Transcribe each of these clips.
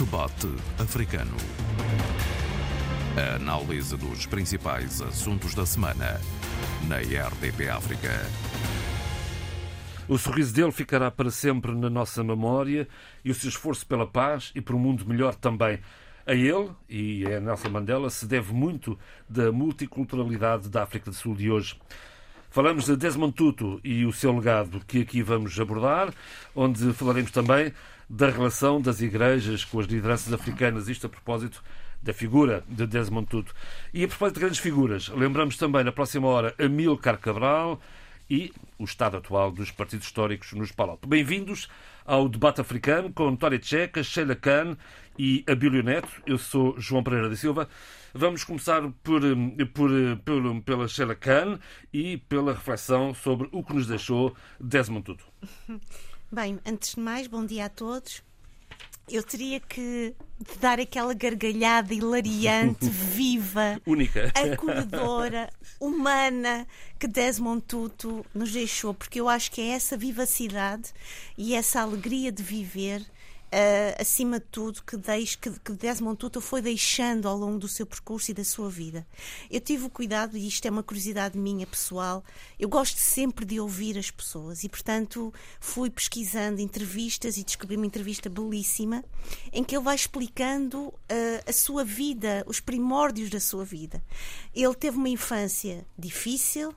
Debate Africano. A análise dos principais assuntos da semana na RDP África. O sorriso dele ficará para sempre na nossa memória e o seu esforço pela paz e por um mundo melhor também. A ele e a Nelson Mandela se deve muito da multiculturalidade da África do Sul de hoje. Falamos de Desmond Tutu e o seu legado, que aqui vamos abordar, onde falaremos também da relação das igrejas com as lideranças africanas, isto a propósito da figura de Desmond Tutu. E a propósito de grandes figuras, lembramos também na próxima hora Amílcar Cabral e o estado atual dos partidos históricos nos Palop. Bem-vindos ao debate africano com Antória Tcheca, Sheila Khan e Abílio Neto. Eu sou João Pereira da Silva. Vamos começar por, por, por, pela Sheila Khan e pela reflexão sobre o que nos deixou Desmond Tutu. Bem, antes de mais, bom dia a todos. Eu teria que dar aquela gargalhada hilariante, viva, única, acolhedora, humana que Desmond Tutu nos deixou, porque eu acho que é essa vivacidade e essa alegria de viver Uh, acima de tudo, que, deixe, que, que Desmond Tutu foi deixando ao longo do seu percurso e da sua vida. Eu tive o cuidado, e isto é uma curiosidade minha pessoal, eu gosto sempre de ouvir as pessoas e, portanto, fui pesquisando entrevistas e descobri uma entrevista belíssima em que ele vai explicando uh, a sua vida, os primórdios da sua vida. Ele teve uma infância difícil,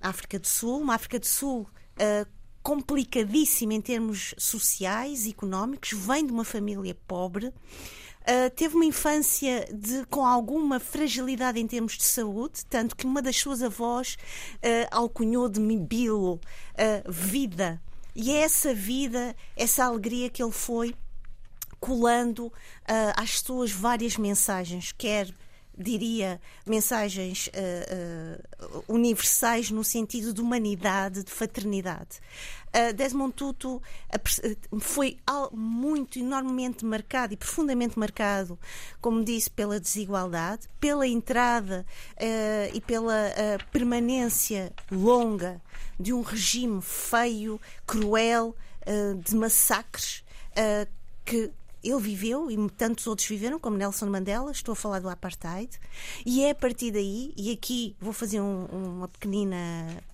África do Sul, uma África do Sul uh, complicadíssimo em termos sociais económicos, vem de uma família pobre. Uh, teve uma infância de, com alguma fragilidade em termos de saúde, tanto que uma das suas avós uh, alcunhou de Mibilo uh, vida. E é essa vida, essa alegria que ele foi colando às suas várias mensagens, quer diria, mensagens uh, uh, universais no sentido de humanidade, de fraternidade. Uh, Desmond Tutu foi muito, enormemente marcado e profundamente marcado, como disse, pela desigualdade, pela entrada e pela permanência longa de um regime feio, cruel, de massacres que ele viveu e tantos outros viveram, como Nelson Mandela, estou a falar do apartheid, e é a partir daí, e aqui vou fazer um, uma pequenina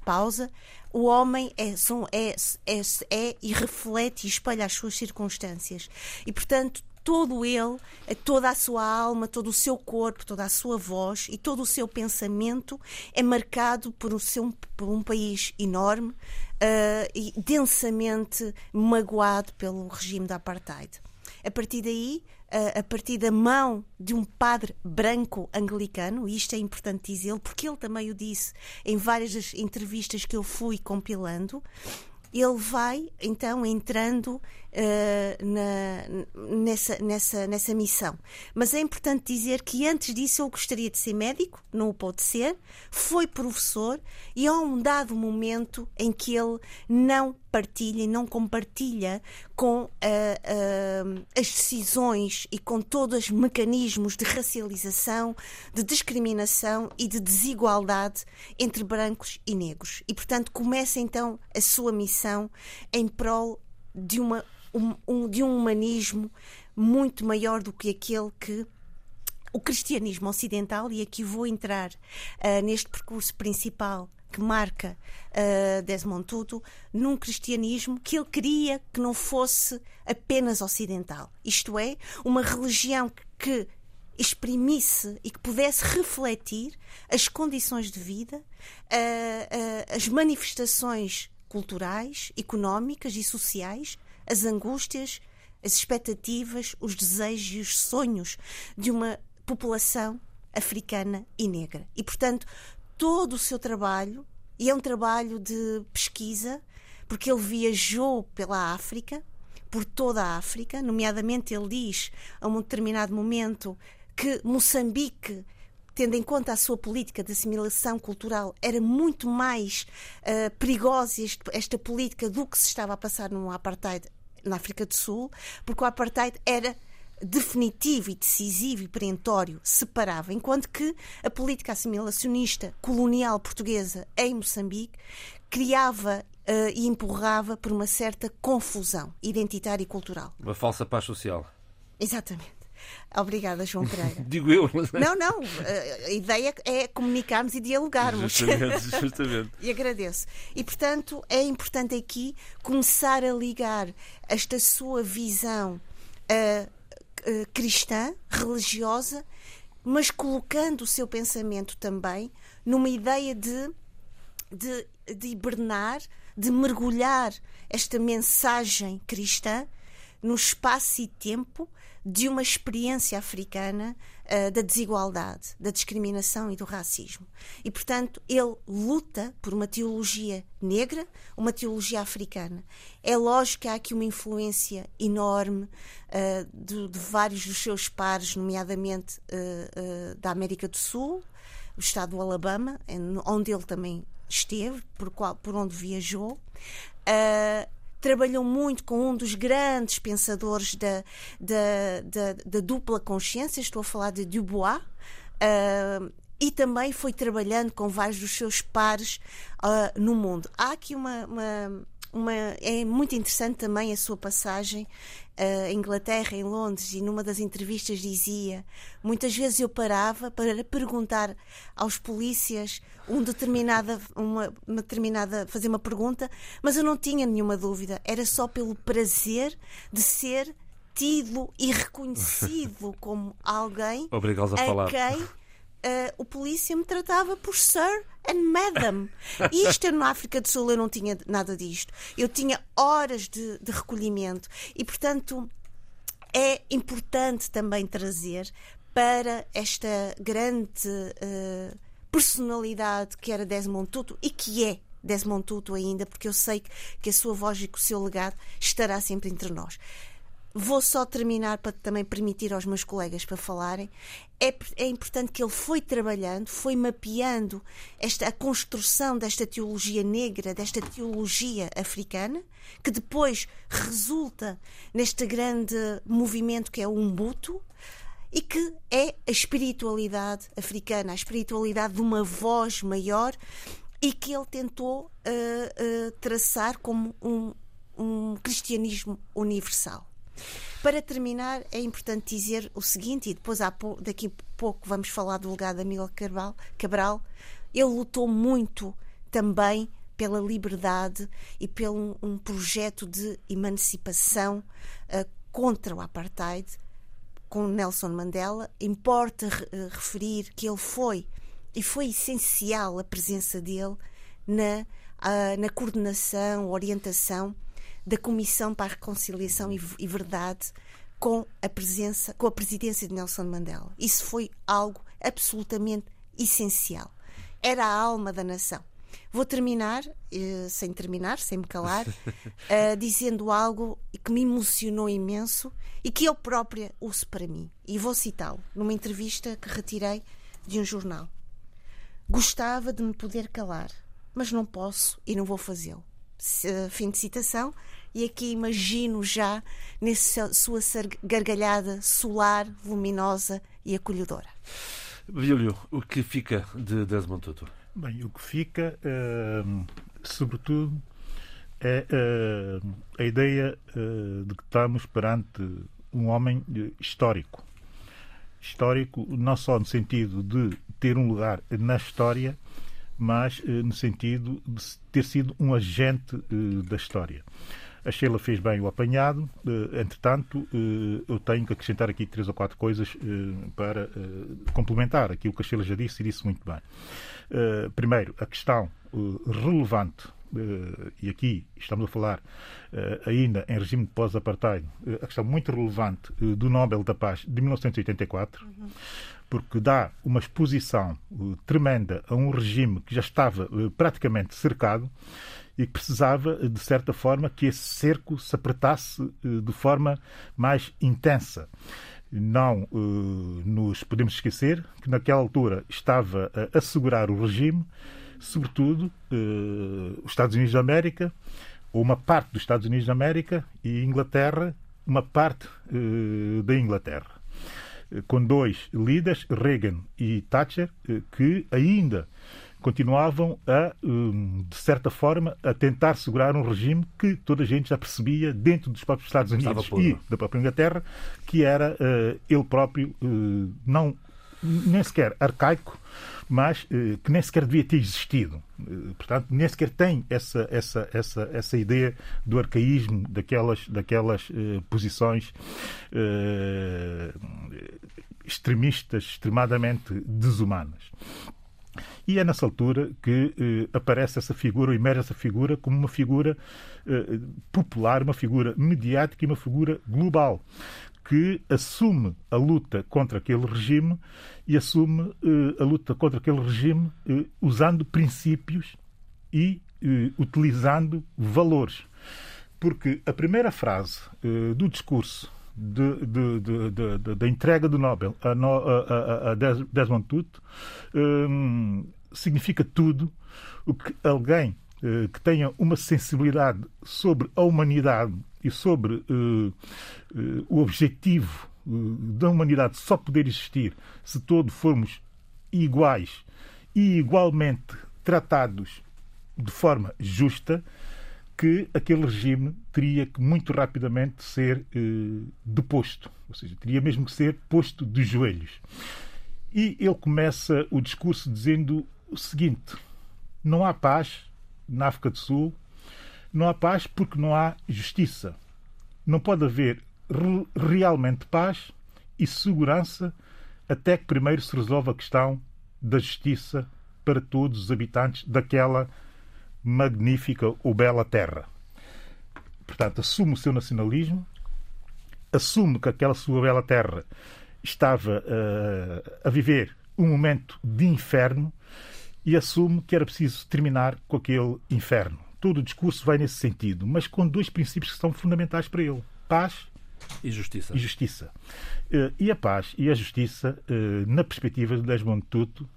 pausa, o homem é, são, é, é, é e reflete e espelha as suas circunstâncias. E, portanto, todo ele, toda a sua alma, todo o seu corpo, toda a sua voz e todo o seu pensamento é marcado por, o seu, por um país enorme uh, e densamente magoado pelo regime da apartheid. A partir daí, a partir da mão de um padre branco anglicano, e isto é importante dizê-lo, porque ele também o disse em várias das entrevistas que eu fui compilando, ele vai então entrando uh, na, nessa, nessa, nessa missão. Mas é importante dizer que antes disso ele gostaria de ser médico, não o pôde ser, foi professor e há um dado momento em que ele não partilha e não compartilha com uh, uh, as decisões e com todos os mecanismos de racialização, de discriminação e de desigualdade entre brancos e negros. E, portanto, começa então a sua missão em prol de uma um, um, de um humanismo muito maior do que aquele que o cristianismo ocidental, e aqui vou entrar uh, neste percurso principal que marca uh, Desmond Tutu, num cristianismo que ele queria que não fosse apenas ocidental. Isto é, uma religião que exprimisse e que pudesse refletir as condições de vida, uh, as manifestações culturais, económicas e sociais as angústias, as expectativas, os desejos e os sonhos de uma população africana e negra. E, portanto, todo o seu trabalho, e é um trabalho de pesquisa, porque ele viajou pela África, por toda a África, nomeadamente ele diz a um determinado momento que Moçambique tendo em conta a sua política de assimilação cultural, era muito mais uh, perigosa este, esta política do que se estava a passar no apartheid na África do Sul, porque o apartheid era definitivo e decisivo e perentório, separava, enquanto que a política assimilacionista colonial portuguesa em Moçambique criava uh, e empurrava por uma certa confusão identitária e cultural. Uma falsa paz social. Exatamente. Obrigada, João Pereira. Digo eu. Não, não. A ideia é comunicarmos e dialogarmos. Justamente, justamente. e agradeço. E, portanto, é importante aqui começar a ligar esta sua visão uh, uh, cristã, religiosa, mas colocando o seu pensamento também numa ideia de, de, de hibernar, de mergulhar esta mensagem cristã no espaço e tempo de uma experiência africana uh, da desigualdade, da discriminação e do racismo. E, portanto, ele luta por uma teologia negra, uma teologia africana. É lógico que há aqui uma influência enorme uh, de, de, vários dos seus pares, nomeadamente uh, da América do Sul, o estado do Alabama, onde ele também esteve, por, qual, por onde viajou. Uh, trabalhou muito com um dos grandes pensadores da, da, da, da dupla consciência, estou a falar de Dubois. Uh, e também foi trabalhando com vários dos seus pares uh, no mundo. Há aqui uma, uma, uma, É muito interessante também a sua passagem uh, em Inglaterra, em Londres, e numa das entrevistas dizia: muitas vezes eu parava para perguntar aos polícias um determinada, uma, uma determinada, fazer uma pergunta, mas eu não tinha nenhuma dúvida. Era só pelo prazer de ser tido e reconhecido como alguém a, a falar. quem Uh, o polícia me tratava por Sir and Madam. Isto na África do Sul eu não tinha nada disto. Eu tinha horas de, de recolhimento e, portanto, é importante também trazer para esta grande uh, personalidade que era Desmond Tutu e que é Desmond Tutu ainda, porque eu sei que a sua voz e que o seu legado estará sempre entre nós. Vou só terminar para também permitir aos meus colegas para falarem. É, é importante que ele foi trabalhando, foi mapeando esta, a construção desta teologia negra, desta teologia africana, que depois resulta neste grande movimento que é o Umbuto, e que é a espiritualidade africana, a espiritualidade de uma voz maior e que ele tentou uh, uh, traçar como um, um cristianismo universal. Para terminar, é importante dizer o seguinte, e depois daqui a pouco vamos falar do legado de Amílcar Cabral, Cabral. Ele lutou muito também pela liberdade e pelo um projeto de emancipação uh, contra o apartheid, com Nelson Mandela. Importa uh, referir que ele foi, e foi essencial a presença dele na, uh, na coordenação, orientação da Comissão para a Reconciliação e, e Verdade com a presença, com a presidência de Nelson Mandela. Isso foi algo absolutamente essencial. Era a alma da nação. Vou terminar, eh, sem terminar, sem me calar, eh, dizendo algo que me emocionou imenso e que eu própria uso para mim. E vou citá-lo numa entrevista que retirei de um jornal. Gostava de me poder calar, mas não posso e não vou fazê-lo. Fim de citação. E aqui imagino já nessa sua gargalhada solar, luminosa e acolhedora. Vilho, o que fica de Desmond Tutu? Bem, o que fica, uh, sobretudo, é uh, a ideia uh, de que estamos perante um homem histórico. Histórico não só no sentido de ter um lugar na história, mas no sentido de ter sido um agente da história. A Sheila fez bem o apanhado. Entretanto, eu tenho que acrescentar aqui três ou quatro coisas para complementar aquilo que a Sheila já disse e disse muito bem. Uh, primeiro, a questão uh, relevante, uh, e aqui estamos a falar ainda em regime de pós-apartheid, a questão muito relevante do Nobel da Paz de 1984, uhum. Porque dá uma exposição tremenda a um regime que já estava praticamente cercado e que precisava, de certa forma, que esse cerco se apertasse de forma mais intensa não nos podemos esquecer que naquela altura estava a assegurar o regime, sobretudo os Estados Unidos da América, ou uma parte dos Estados Unidos da América, e Inglaterra, uma parte da Inglaterra. Com dois líderes, Reagan e Thatcher, que ainda continuavam a, hum, de certa forma, a tentar segurar um regime que toda a gente já percebia dentro dos próprios Estados Unidos e da própria Inglaterra, que era uh, ele próprio uh, não nem sequer arcaico, mas uh, que nem sequer devia ter existido. portanto, nem sequer tem essa, essa, essa, essa ideia do arcaísmo, daquelas, daquelas posições extremistas, extremadamente desumanas. E é nessa altura que eh, aparece essa figura, ou emerge essa figura como uma figura eh, popular, uma figura mediática e uma figura global, que assume a luta contra aquele regime e assume eh, a luta contra aquele regime eh, usando princípios e eh, utilizando valores. Porque a primeira frase do discurso da entrega do Nobel a, a, a Desmond Tutu um, significa tudo o que alguém uh, que tenha uma sensibilidade sobre a humanidade e sobre uh, uh, o objetivo da humanidade só poder existir se todos formos iguais e igualmente tratados de forma justa, que aquele regime teria que muito rapidamente ser deposto, ou seja, teria mesmo que ser posto de joelhos. E ele começa o discurso dizendo o seguinte: não há paz na África do Sul, não há paz porque não há justiça. Não pode haver re realmente paz e segurança até que primeiro se resolva a questão da justiça para todos os habitantes daquela magnífica ou bela terra. Portanto, assume o seu nacionalismo, assume que aquela sua bela terra estava uh, a viver um momento de inferno e assume que era preciso terminar com aquele inferno. Todo o discurso vai nesse sentido, mas com dois princípios que são fundamentais para ele: paz e justiça. E, justiça. Uh, e a paz e a justiça, uh, na perspectiva de Desmond Tutu,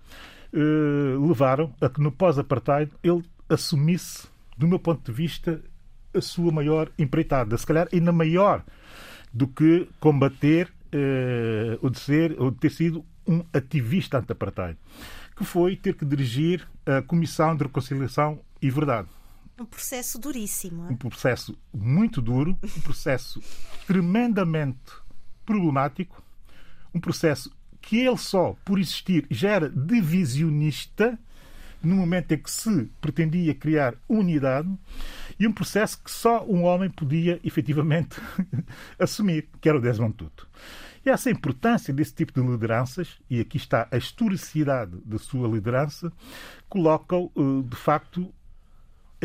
levaram a que no pós-apartheid ele assumisse, do meu ponto de vista, a sua maior empreitada. Se calhar ainda maior do que combater eh, ou, de ser, ou de ter sido um ativista anti-apartheid, que foi ter que dirigir a Comissão de Reconciliação e Verdade. Um processo duríssimo. Um processo muito duro, um processo tremendamente problemático, um processo que ele só, por existir, já era divisionista no momento em que se pretendia criar unidade e um processo que só um homem podia efetivamente assumir, que era o Desmond Tutu. E essa importância desse tipo de lideranças, e aqui está a historicidade da sua liderança, coloca-o, eh, de facto,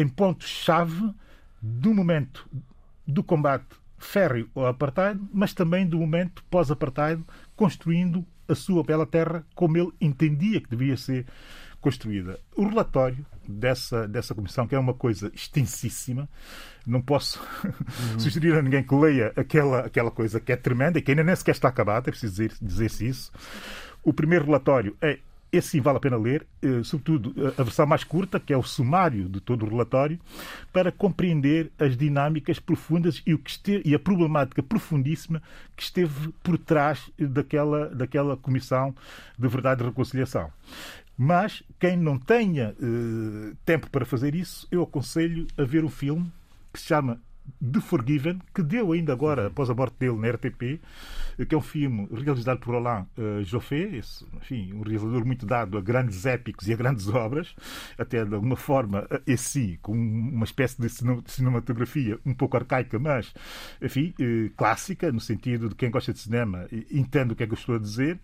em pontos-chave do momento do combate férreo ao apartheid, mas também do momento pós-apartheid, construindo a sua bela terra como ele entendia que devia ser construída. O relatório dessa, dessa comissão, que é uma coisa extensíssima, não posso uhum. sugerir a ninguém que leia aquela, aquela coisa que é tremenda e que ainda nem sequer está acabada, é preciso dizer, dizer-se isso. O primeiro relatório é esse sim vale a pena ler, eh, sobretudo a versão mais curta, que é o sumário de todo o relatório, para compreender as dinâmicas profundas e, o que esteve, e a problemática profundíssima que esteve por trás daquela, daquela Comissão de Verdade e Reconciliação. Mas quem não tenha uh, tempo para fazer isso, eu aconselho a ver um filme que se chama The Forgiven, que deu ainda agora, após a morte dele, na RTP, que é um filme realizado por Alain uh, Joffé, esse, enfim, um realizador muito dado a grandes épicos e a grandes obras, até de alguma forma, esse com uma espécie de cinematografia um pouco arcaica, mas, enfim, uh, clássica, no sentido de quem gosta de cinema entende o que é que eu estou a dizer,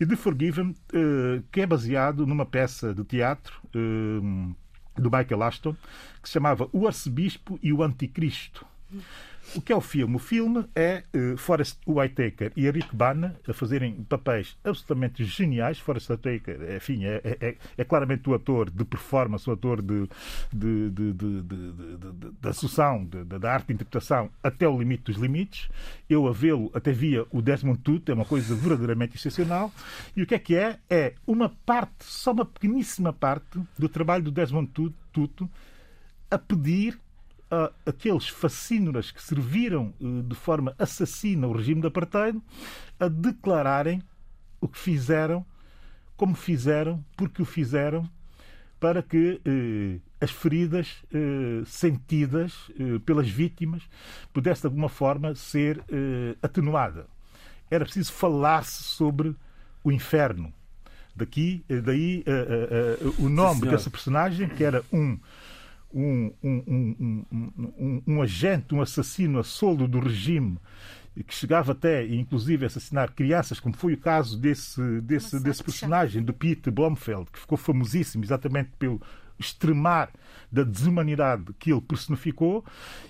e The Forgiven, uh, que é baseado numa peça de teatro do Michael Ashton, que se chamava O Arcebispo e o Anticristo. O que é o filme? O filme é uh, Forrest Whitaker e Eric Bana a fazerem papéis absolutamente geniais. Forrest Whitaker, enfim, é, é, é, é claramente o ator de performance, o ator de, de, de, de, de, de associação, da arte de interpretação até o limite dos limites. Eu a vê-lo até via o Desmond Tutu, é uma coisa verdadeiramente excepcional. E o que é que é? É uma parte, só uma pequeníssima parte do trabalho do Desmond Tutu a pedir a aqueles fascínoras que serviram eh, de forma assassina o regime de apartheid a declararem o que fizeram, como fizeram, porque o fizeram, para que eh, as feridas eh, sentidas eh, pelas vítimas pudessem de alguma forma ser atenuada. Era preciso falar-se sobre o inferno. Daqui, daí o nome dessa personagem, que era um, um, um, um, um, agente, um assassino a soldo do regime que chegava até, inclusive, a assassinar crianças, como foi o caso desse, desse, desse de personagem, do Pete Blomfeld, que ficou famosíssimo exatamente pelo extremar da desumanidade que ele personificou.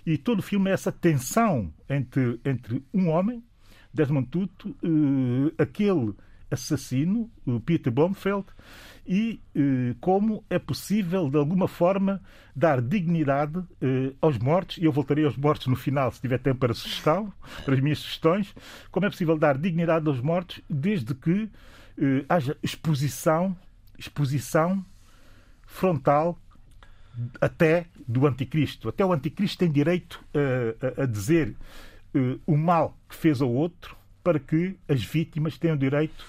E todo o filme é essa tensão entre, entre um homem, Desmond Tutu, eh, aquele assassino, o Peter Blomfeld, e eh, como é possível, de alguma forma, dar dignidade eh, aos mortos, e eu voltarei aos mortos no final, se tiver tempo para sugestão, para as minhas sugestões, como é possível dar dignidade aos mortos desde que eh, haja exposição, exposição frontal até do anticristo. Até o anticristo tem direito a, a- dizer eh, o mal que fez ao outro para que as vítimas tenham direito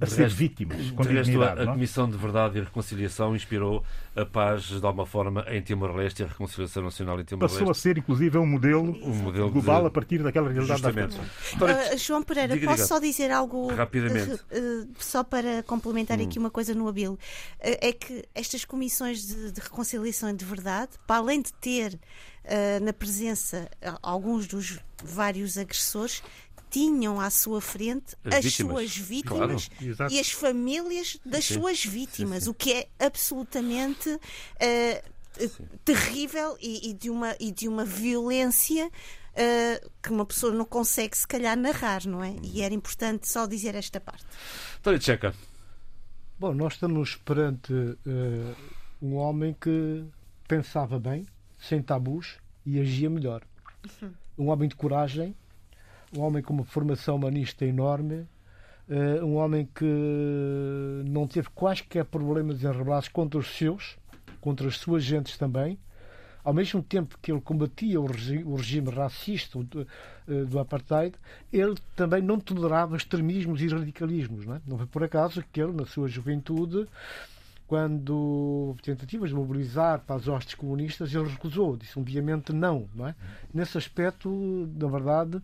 a De ser resto- vítimas com De resto, a, a não é? Comissão de Verdade e Reconciliação inspirou a paz, de alguma forma, em Timor-Leste e a reconciliação nacional em Passou a Timor-Leste. ser, inclusive, um modelo, Um modelo global de- a partir daquela realidade da Justamente. África. História- Ah, João Pereira, Diga, posso diga. só dizer algo Rapidamente. eh, eh, só para complementar aqui uma coisa no Abilo? Eh, é que estas comissões de, de reconciliação e de verdade, para além de ter eh, na presença ah, alguns dos vários agressores, tinham à sua frente As as, vítimas. suas vítimas Claro. E as famílias das Sim. suas vítimas, Sim, sim. o que é absolutamente eh, terrível e, e de uma, e de uma violência eh, que uma pessoa não consegue, se calhar, narrar, não é? E era importante só dizer esta parte. História Tcheca. Bom, nós estamos perante eh, um homem que pensava bem, sem tabus e agia melhor. Um homem de coragem, um homem com uma formação humanista enorme, eh, um homem que não teve quaisquer problemas em rebelar-se contra os seus, contra as suas gentes também. Ao mesmo tempo que ele combatia o, regi- o regime racista do, eh, do apartheid, ele também não tolerava extremismos e radicalismos. Não, é? não foi por acaso que ele, na sua juventude, quando houve tentativas de mobilizar para as hostes comunistas, ele recusou, disse um veemente não, não é? Nesse aspecto, na verdade,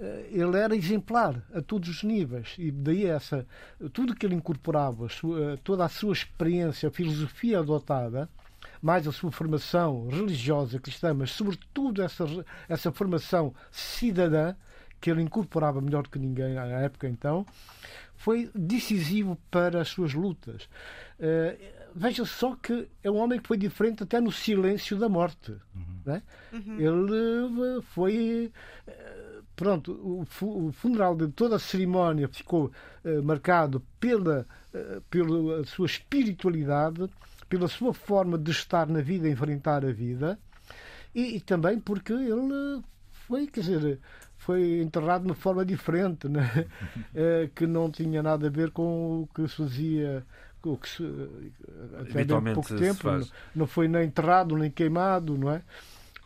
eh, ele era exemplar a todos os níveis e daí essa tudo que ele incorporava, sua- toda a sua experiência, a filosofia adotada, mais a sua formação religiosa cristã, mas sobretudo essa essa formação cidadã que ele incorporava melhor que ninguém à época então, foi decisivo para as suas lutas. Eh, veja só que é um homem que foi diferente até no silêncio da morte. né? Ele eh, foi. eh, Pronto, o, fu- o funeral de toda a cerimónia ficou eh, marcado pela, eh, pela sua espiritualidade, pela sua forma de estar na vida, enfrentar a vida, e, e também porque ele foi, quer dizer, foi enterrado de uma forma diferente, né? Eh, que não tinha nada a ver com o que se fazia, o que se, até bem Habitualmente pouco tempo, não, não foi nem enterrado nem queimado, não é?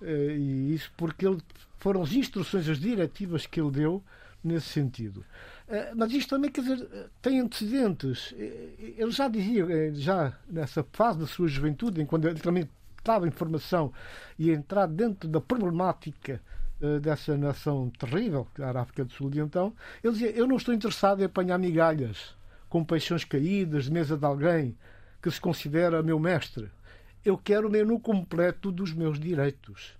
Eh, E isso porque ele, foram as instruções, as diretivas que ele deu nesse sentido. Eh, Mas isto também, quer dizer, eh, tem antecedentes. Eh, Ele já dizia, eh, já nessa fase da sua juventude, em quando ele também estava em formação e entrar dentro da problemática eh, dessa nação terrível, que era a África do Sul de então, ele dizia, eu não estou interessado em apanhar migalhas com paixões caídas de mesa de alguém que se considera meu mestre. Eu quero o menu completo dos meus direitos.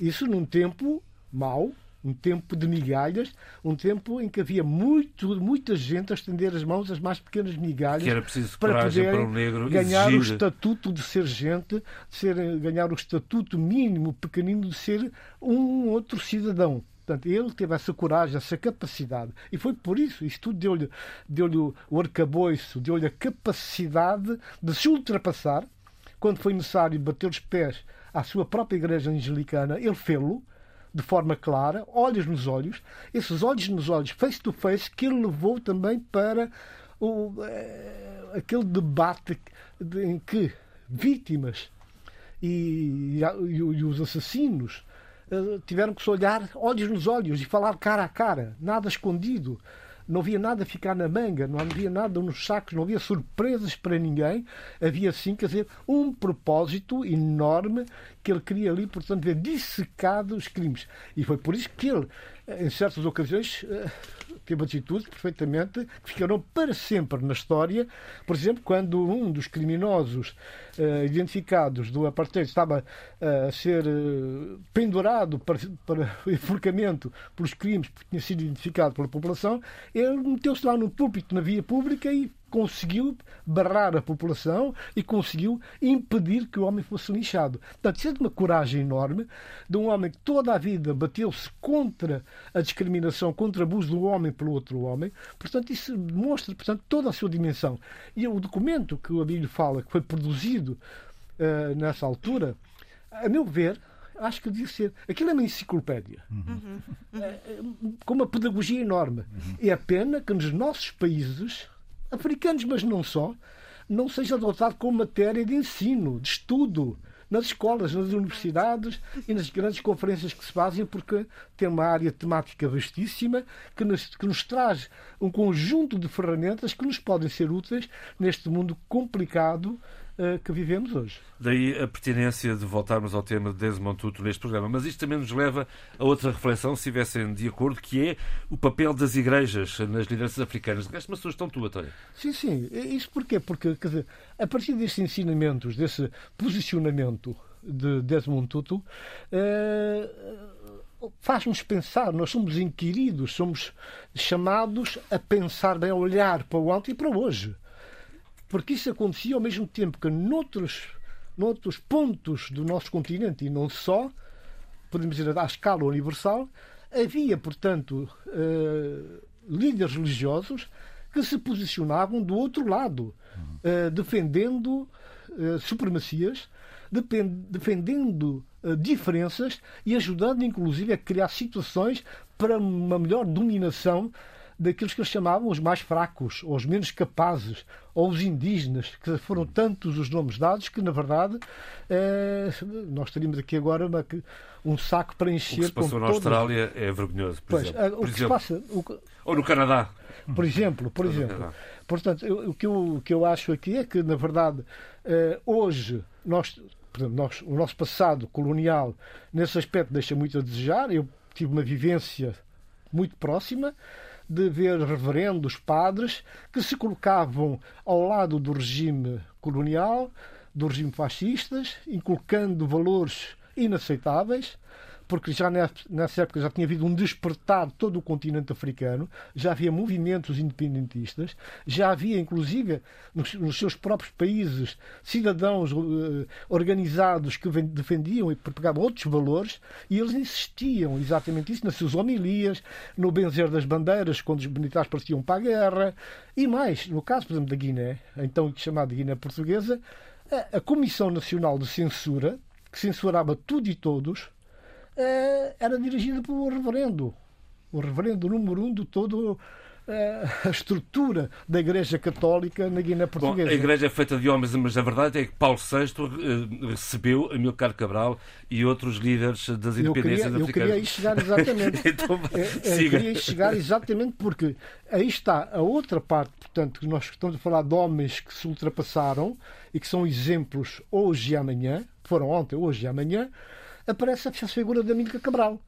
Isso num tempo mau, um tempo de migalhas, um tempo em que havia muito, muita gente a estender as mãos às mais pequenas migalhas Que era preciso para negro ganhar o exigir. estatuto de ser gente, de ser, ganhar o estatuto mínimo, pequenino, de ser um outro cidadão. Portanto, ele teve essa coragem, essa capacidade. E foi por isso, isso tudo deu-lhe deu o arcabouço, deu-lhe a capacidade de se ultrapassar. Quando foi necessário bater os pés à sua própria igreja angelicana, ele fê-lo de forma clara, olhos nos olhos, esses olhos nos olhos, face to face, que ele levou também para o, eh, aquele debate de- em que vítimas e, e- e os assassinos eh, tiveram que se olhar olhos nos olhos e falar cara a cara, nada escondido. Não havia nada a ficar na manga, não havia nada nos sacos, não havia surpresas para ninguém. Havia sim, quer dizer, um propósito enorme que ele queria ali, portanto, ver dissecado os crimes. E foi por isso que ele, em certas ocasiões, eh, teve atitudes perfeitamente que ficarão para sempre na história. Por exemplo, quando um dos criminosos uh, identificados do apartheid estava uh, a ser uh, pendurado para, para enforcamento pelos crimes que tinha sido identificado pela população, ele meteu-se lá no púlpito, na via pública e conseguiu barrar a população e conseguiu impedir que o homem fosse linchado. Portanto, isso é de uma coragem enorme de um homem que toda a vida bateu-se contra a discriminação, contra o abuso do homem pelo outro homem. Portanto, isso demonstra portanto, toda a sua dimensão. E o documento que o Abílio fala, que foi produzido uh, nessa altura, a meu ver, acho que devia ser. Aquilo é uma enciclopédia. Uhum. Uhum. Com uma pedagogia enorme. Uhum. É a pena que nos nossos países africanos, mas não só, não seja adotado como matéria de ensino, de estudo, nas escolas, nas universidades e nas grandes conferências que se fazem, porque tem uma área temática vastíssima que nos, que nos traz um conjunto de ferramentas que nos podem ser úteis neste mundo complicado que vivemos hoje. Daí a pertinência de voltarmos ao tema de Desmond Tutu neste programa. Mas isto também nos leva a outra reflexão, se estivessem de acordo, que é o papel das igrejas nas lideranças africanas. Resta uma sugestão tua, António. Sim, sim. Isso porquê? Porque, quer dizer, a partir destes ensinamentos, desse posicionamento de Desmond Tutu, uh, faz-nos pensar, nós somos inquiridos, somos chamados a pensar bem, a olhar para o alto e para hoje. Porque isso acontecia ao mesmo tempo que noutros, noutros pontos do nosso continente, e não só, podemos dizer à escala universal, havia, portanto, uh, líderes religiosos que se posicionavam do outro lado, uh, defendendo uh, supremacias, defendendo diferenças e ajudando, inclusive, a criar situações para uma melhor dominação daqueles que eles chamavam os mais fracos, ou os menos capazes, ou os indígenas, que foram tantos os nomes dados que, na verdade, eh, nós teríamos aqui agora uma, um saco para encher. O que se passou na todos... Austrália é vergonhoso, por pois, exemplo. Eh, o por que exemplo. se passa... O... Ou no Canadá. Por exemplo, por exemplo. Portanto, eu, o, que eu, o que eu acho aqui é que, na verdade, eh, hoje nós nós, o nosso passado colonial, nesse aspecto, deixa muito a desejar. Eu tive uma vivência muito próxima de ver reverendos, padres, que se colocavam ao lado do regime colonial, do regime fascistas, inculcando valores inaceitáveis, porque já nessa época já tinha havido um despertar de todo o continente africano, já havia movimentos independentistas, já havia, inclusive, nos, nos seus próprios países, cidadãos uh, organizados que defendiam e propagavam outros valores, e eles insistiam exatamente isso nas suas homilias, no benzer das bandeiras, quando os militares partiam para a guerra, e mais, no caso, por exemplo, da Guiné, então chamada Guiné Portuguesa, a, Comissão Nacional de Censura, que censurava tudo e todos, eh, era dirigida pelo reverendo, o reverendo número um de todo eh, a estrutura da Igreja Católica na Guiné Portuguesa. Bom, a Igreja é feita de homens, mas a verdade é que Paulo VI eh, recebeu Amilcar Cabral e outros líderes das independências eu queria, africanas. Eu queria aí chegar exatamente. então, é, eu queria chegar exatamente porque aí está a outra parte, portanto, que nós estamos a falar de homens que se ultrapassaram e que são exemplos hoje e amanhã, foram ontem, hoje e amanhã, aparece a figura da Amílcar Cabral,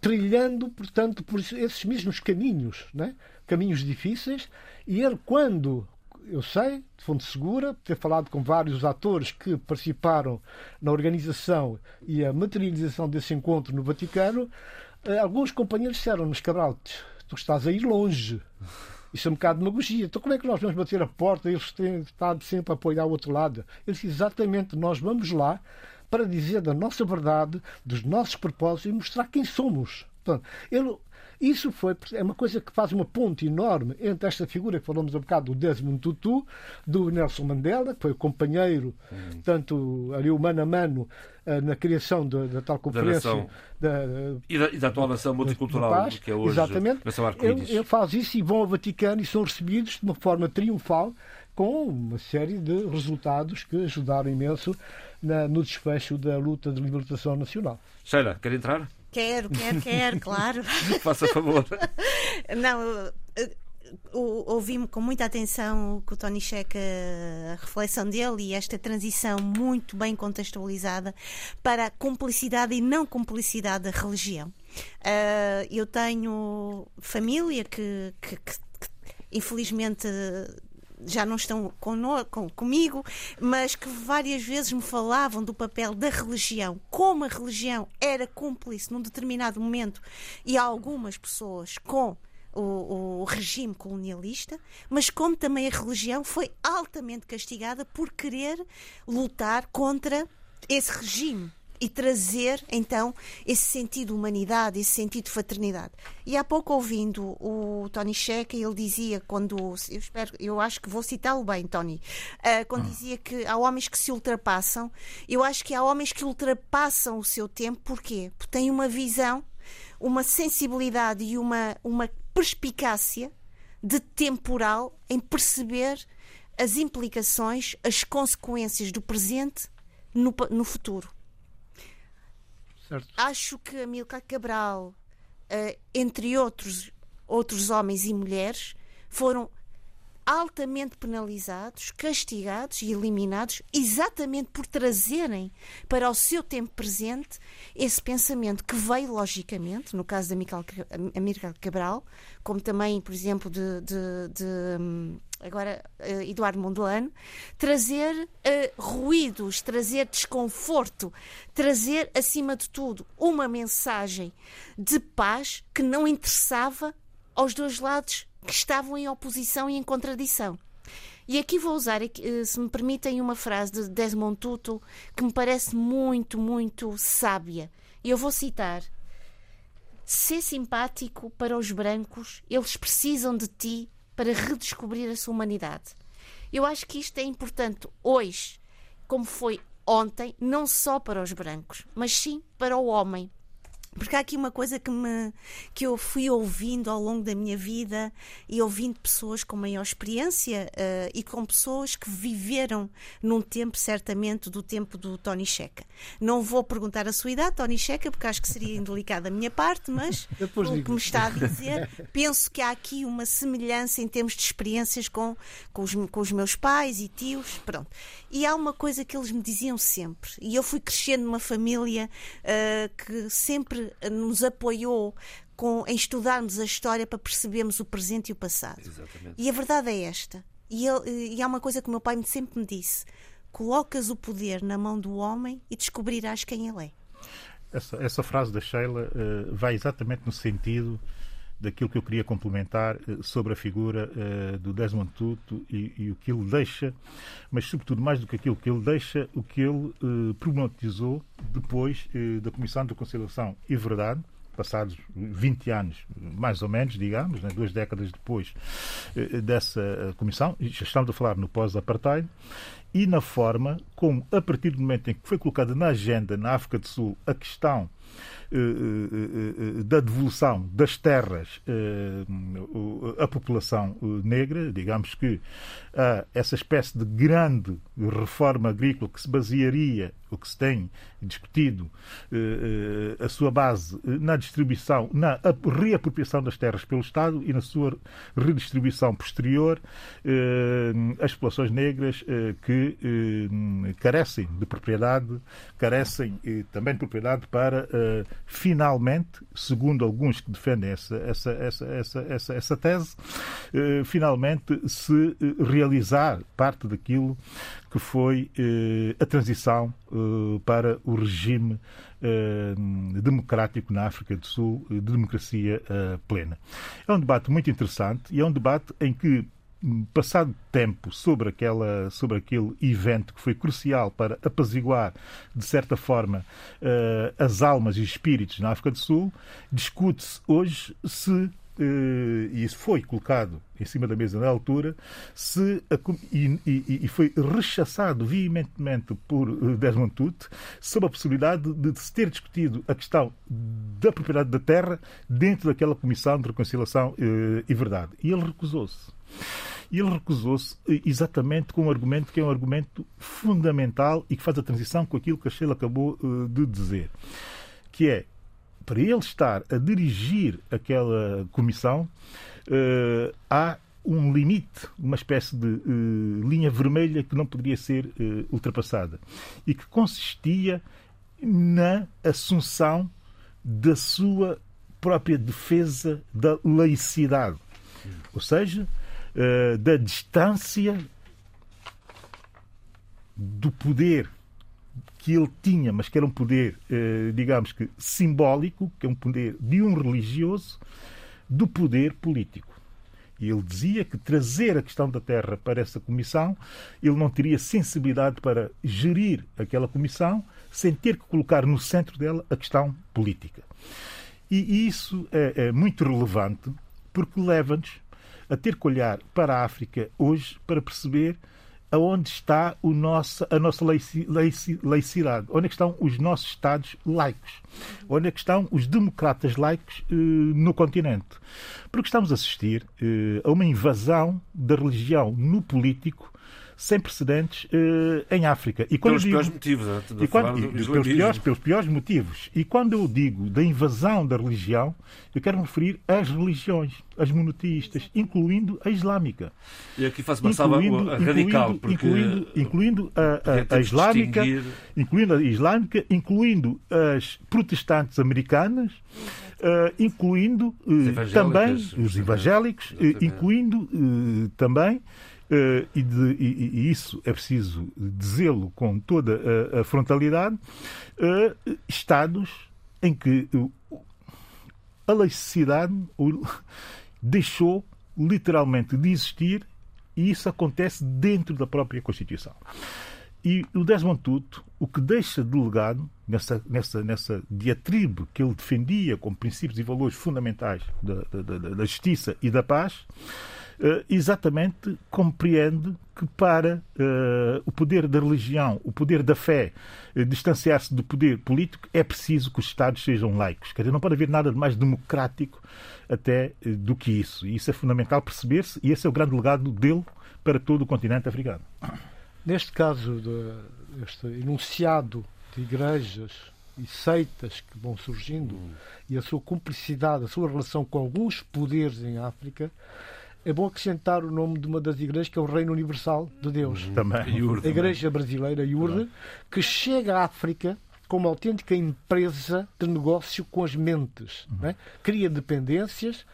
trilhando, portanto, por esses mesmos caminhos, né? caminhos difíceis, e ele, quando, eu sei, de fonte segura, ter falado com vários atores que participaram na organização e a materialização desse encontro no Vaticano, eh, alguns companheiros disseram-nos, Cabral, tu estás aí longe. Isso é um bocado de demagogia. Então, como é que nós vamos bater a porta? Eles têm estado sempre a apoiar o outro lado. Ele disse exatamente: nós vamos lá para dizer da nossa verdade, dos nossos propósitos e mostrar quem somos. Portanto, ele, isso foi, é uma coisa que faz uma ponte enorme entre esta figura que falamos há um bocado do Desmond Tutu, do Nelson Mandela, que foi o companheiro, uhum. tanto ali o mano a mano, eh, na criação da, da tal conferência da, e, da, e, da, atual nação multicultural paz, que é hoje Exatamente. Ele, ele faz isso e vão ao Vaticano e são recebidos de uma forma triunfal com uma série de resultados que ajudaram imenso na, no desfecho da luta de libertação nacional. Sheila, quer entrar? Quero, quero, quero, claro. Faça favor. Não, ouvi-me com muita atenção o que o Tony Checa, a reflexão dele e esta transição muito bem contextualizada para a cumplicidade e não cumplicidade da religião. Uh, eu tenho família que, que, que, que infelizmente já não estão com, comigo, mas que várias vezes me falavam do papel da religião, como a religião era cúmplice num determinado momento e algumas pessoas com o, o, regime colonialista, mas como também a religião foi altamente castigada por querer lutar contra esse regime e trazer então esse sentido de humanidade, esse sentido de fraternidade. E há pouco ouvindo o Tony Checa, ele dizia quando eu espero, eu acho que vou citá-lo bem, Tony, uh, quando hum. dizia que há homens que se ultrapassam, eu acho que há homens que ultrapassam o seu tempo, porquê? Porque têm uma visão, uma sensibilidade e uma, uma perspicácia de temporal em perceber as implicações, as consequências do presente no, no futuro. Certo. Acho que Amilcar Cabral, uh, entre outros, outros homens e mulheres, foram altamente penalizados, castigados e eliminados exatamente por trazerem para o seu tempo presente esse pensamento que veio logicamente, no caso da Amílcar Cabral, como também, por exemplo, de, de, de hum, agora uh, Eduardo Mondlane, trazer uh, ruídos, trazer desconforto, trazer, acima de tudo, uma mensagem de paz que não interessava aos dois lados que estavam em oposição e em contradição. E aqui vou usar, eh, se me permitem, uma frase de Desmond Tutu que me parece muito, muito sábia. Eu vou citar: Ser simpático para os brancos, eles precisam de ti para redescobrir a sua humanidade. Eu acho que isto é importante hoje, como foi ontem, não só para os brancos, mas sim para o homem, porque há aqui uma coisa que, me, que eu fui ouvindo ao longo da minha vida e ouvindo pessoas com maior experiência uh, e com pessoas que viveram num tempo, certamente, do tempo do Tony Checa. Não vou perguntar a sua idade, Tony Checa, porque acho que seria indelicado da minha parte, mas Depois o digo. que me está a dizer, penso que há aqui uma semelhança em termos de experiências com, com, os, com os meus pais e tios. Pronto. E há uma coisa que eles me diziam sempre, e eu fui crescendo numa família uh, que sempre nos apoiou com, em estudarmos a história para percebermos o presente e o passado. Exatamente. E a verdade é esta. E, ele, e há uma coisa que o meu pai sempre me disse: colocas o poder na mão do homem e descobrirás quem ele é. Essa, essa frase da Sheila uh, vai exatamente no sentido daquilo que eu queria complementar uh, sobre a figura uh, do Desmond Tutu e, e, o que ele deixa, mas sobretudo mais do que aquilo que ele deixa, o que ele uh, problematizou depois da Comissão de Conciliação e Verdade, passados 20 anos, mais ou menos, digamos, né, duas décadas depois dessa comissão, já estamos a falar no pós-apartheid, e na forma como, a partir do momento em que foi colocada na agenda na África do Sul a questão eh, eh, eh, da devolução das terras à população negra, digamos que essa espécie de grande reforma agrícola que se basearia, o que se tem discutido, a sua base na distribuição, na reapropriação das terras pelo Estado e na sua redistribuição posterior às populações negras que carecem de propriedade, carecem também de propriedade para finalmente, segundo alguns que defendem essa, essa, essa, essa, essa, essa tese, eh, finalmente se eh, realizar parte daquilo que foi eh, a transição para o regime democrático na África do Sul, de democracia plena. É um debate muito interessante e é um debate em que passado tempo sobre, aquela, sobre aquele evento que foi crucial para apaziguar, de certa forma, uh, as almas e os espíritos na África do Sul, discute-se hoje se Uh, e isso foi colocado em cima da mesa na altura, se a, e, e, e, foi rechaçado veementemente por eh, Desmond Tutu sobre a possibilidade de, de, se ter discutido a questão da propriedade da terra dentro daquela Comissão de Reconciliação uh, e Verdade. E ele recusou-se. E ele recusou-se eh, exatamente com um argumento que é um argumento fundamental e que faz a transição com aquilo que a Sheila acabou uh, de dizer, que é para ele estar a dirigir aquela comissão, uh, há um limite, uma espécie de linha vermelha que não poderia ser ultrapassada e que consistia na assunção da sua própria defesa da laicidade, ou seja, uh, da distância do poder que ele tinha, mas que era um poder, digamos que simbólico, que é um poder de um religioso, do poder político. E ele dizia que trazer a questão da terra para essa comissão, ele não teria sensibilidade para gerir aquela comissão sem ter que colocar no centro dela a questão política. E isso é, é muito relevante porque leva-nos a ter que olhar para a África hoje para perceber aonde está o nosso, a nossa laicidade, onde é estão os nossos Estados laicos, onde é estão os democratas laicos eh, no continente. Porque estamos a assistir eh, a uma invasão da religião no político sem precedentes uh, em África. E pelos digo, piores motivos, né? e quando, e, pelos, piores, pelos piores motivos. E quando eu digo da invasão da religião, eu quero me referir às religiões, às monoteístas, incluindo a islâmica. E aqui faço uma salva radical, porque... incluindo, incluindo a, a, a islâmica, distinguir... incluindo a islâmica, incluindo as protestantes americanas, uh, incluindo uh, também os evangélicos, uh, incluindo também Uh, e, de, e, e, isso é preciso dizê-lo com toda a, a frontalidade, uh, Estados em que a laicidade deixou literalmente de existir e isso acontece dentro da própria Constituição. E o Desmond Tutu, o que deixa de legado nessa, nessa, nessa diatribe que ele defendia como princípios e valores fundamentais da, da, da justiça e da paz, exatamente compreende que para uh, o poder da religião, o poder da fé, uh, distanciar-se do poder político, é preciso que os Estados sejam laicos. Quer dizer, não pode haver nada de mais democrático até do que isso. E isso é fundamental perceber-se, e esse é o grande legado dele para todo o continente africano. Neste caso, de, este enunciado de igrejas e seitas que vão surgindo hum. e a sua cumplicidade, a sua relação com alguns poderes em África, é bom acrescentar o nome de uma das igrejas, que é o Reino Universal de Deus. Uhum. Também. A Igreja Brasileira, Iurde, que chega à África como autêntica empresa de negócio com as mentes. Uhum. É? Cria dependências,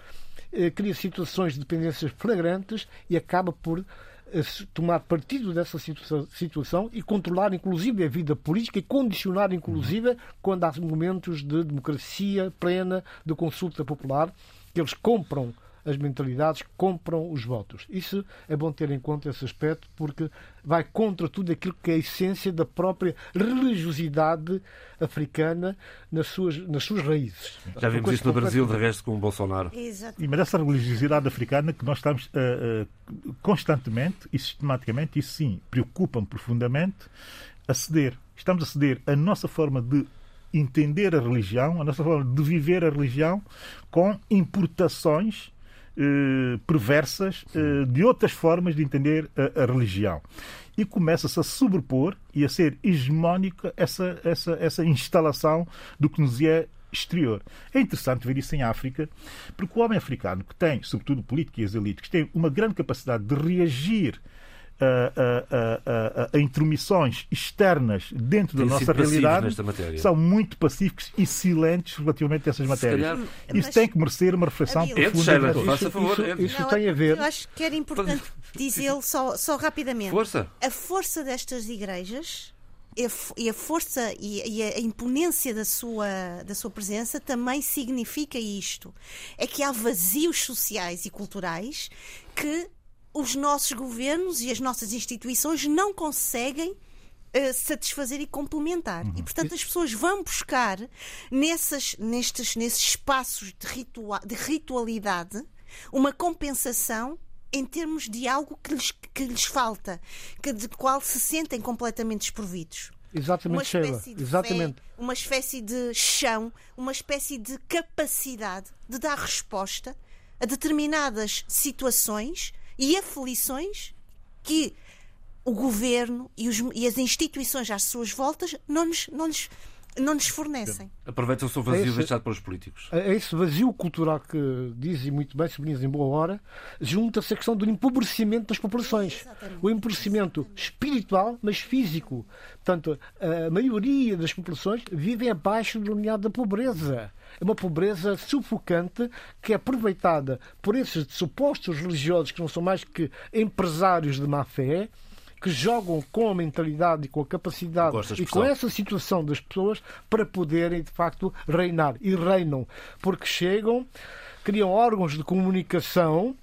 eh, cria situações de dependências flagrantes e acaba por eh, tomar partido dessa situação e controlar inclusive a vida política e condicionar inclusive uhum. quando há momentos de democracia plena, de consulta popular, que eles compram as mentalidades, compram os votos. Isso é bom ter em conta esse aspecto, porque vai contra tudo aquilo que é a essência da própria religiosidade africana nas suas, nas suas raízes. Já vimos isso no Brasil, de resto, com o Bolsonaro. Exato. E mas essa religiosidade africana que nós estamos uh, uh, constantemente e sistematicamente, isso sim, preocupa-me profundamente, a ceder. Estamos a ceder a nossa forma de entender a religião, a nossa forma de viver a religião, com importações eh, perversas eh, de outras formas de entender a, a religião. E começa-se a sobrepor e a ser hegemónica essa, essa, essa instalação do que nos é exterior. É interessante ver isso em África, porque o homem africano, que tem, sobretudo político e elites, que tem uma grande capacidade de reagir a, a, a, a intromissões externas dentro da nossa realidade são muito pacíficos e silentes relativamente a essas matérias. Calhar... Isso Mas... tem que merecer uma reflexão profunda. Isso, isso, isso, tem a ver. Eu acho que era importante dizê-lo só, só rapidamente. Força. A força destas igrejas e a força e a imponência da sua, da sua presença também significa isto: é que há vazios sociais e culturais que os nossos governos e as nossas instituições não conseguem Uh, satisfazer e complementar. Uhum. E, portanto, as pessoas vão buscar nessas, nestes, nesses espaços de, ritua de ritualidade uma compensação em termos de algo que lhes, que lhes falta, que, de qual se sentem completamente desprovidos. Exatamente, uma espécie de Exatamente. Fé, uma espécie de chão, uma espécie de capacidade de dar resposta a determinadas situações e aflições que o governo e, os, e, as instituições às suas voltas não lhes, não lhes não nos fornecem. Aproveitam-se o vazio Esse- deixado pelos políticos. A a esse vazio cultural que dizem muito bem, sublinhas em boa hora, junta-se a questão do empobrecimento das populações. Exatamente. O empobrecimento espiritual, mas físico. Portanto, a maioria das populações vivem abaixo do limiar da pobreza. É uma pobreza sufocante que é aproveitada por esses supostos religiosos que não são mais que empresários de má fé, que jogam com a mentalidade e com a capacidade e com essa situação das pessoas para poderem, de facto, reinar. E reinam. Porque chegam, criam órgãos de comunicação,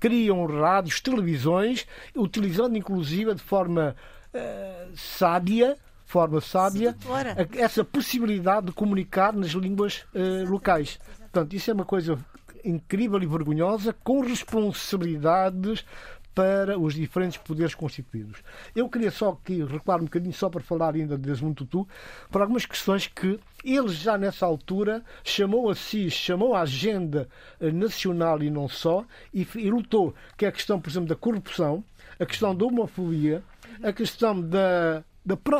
criam rádios, televisões, utilizando inclusive de forma eh, sábia, forma sábia, Sedutora. essa possibilidade de comunicar nas línguas eh, locais. Portanto, isso é uma coisa incrível e vergonhosa, com responsabilidades para os diferentes poderes constituídos. Eu queria só aqui recuar um bocadinho, só para falar ainda de Desmond Tutu, para algumas questões que ele já nessa altura chamou a si, chamou a agenda eh, nacional e não só, e, e lutou, que é a questão, por exemplo, da corrupção, a questão da homofobia, a questão da,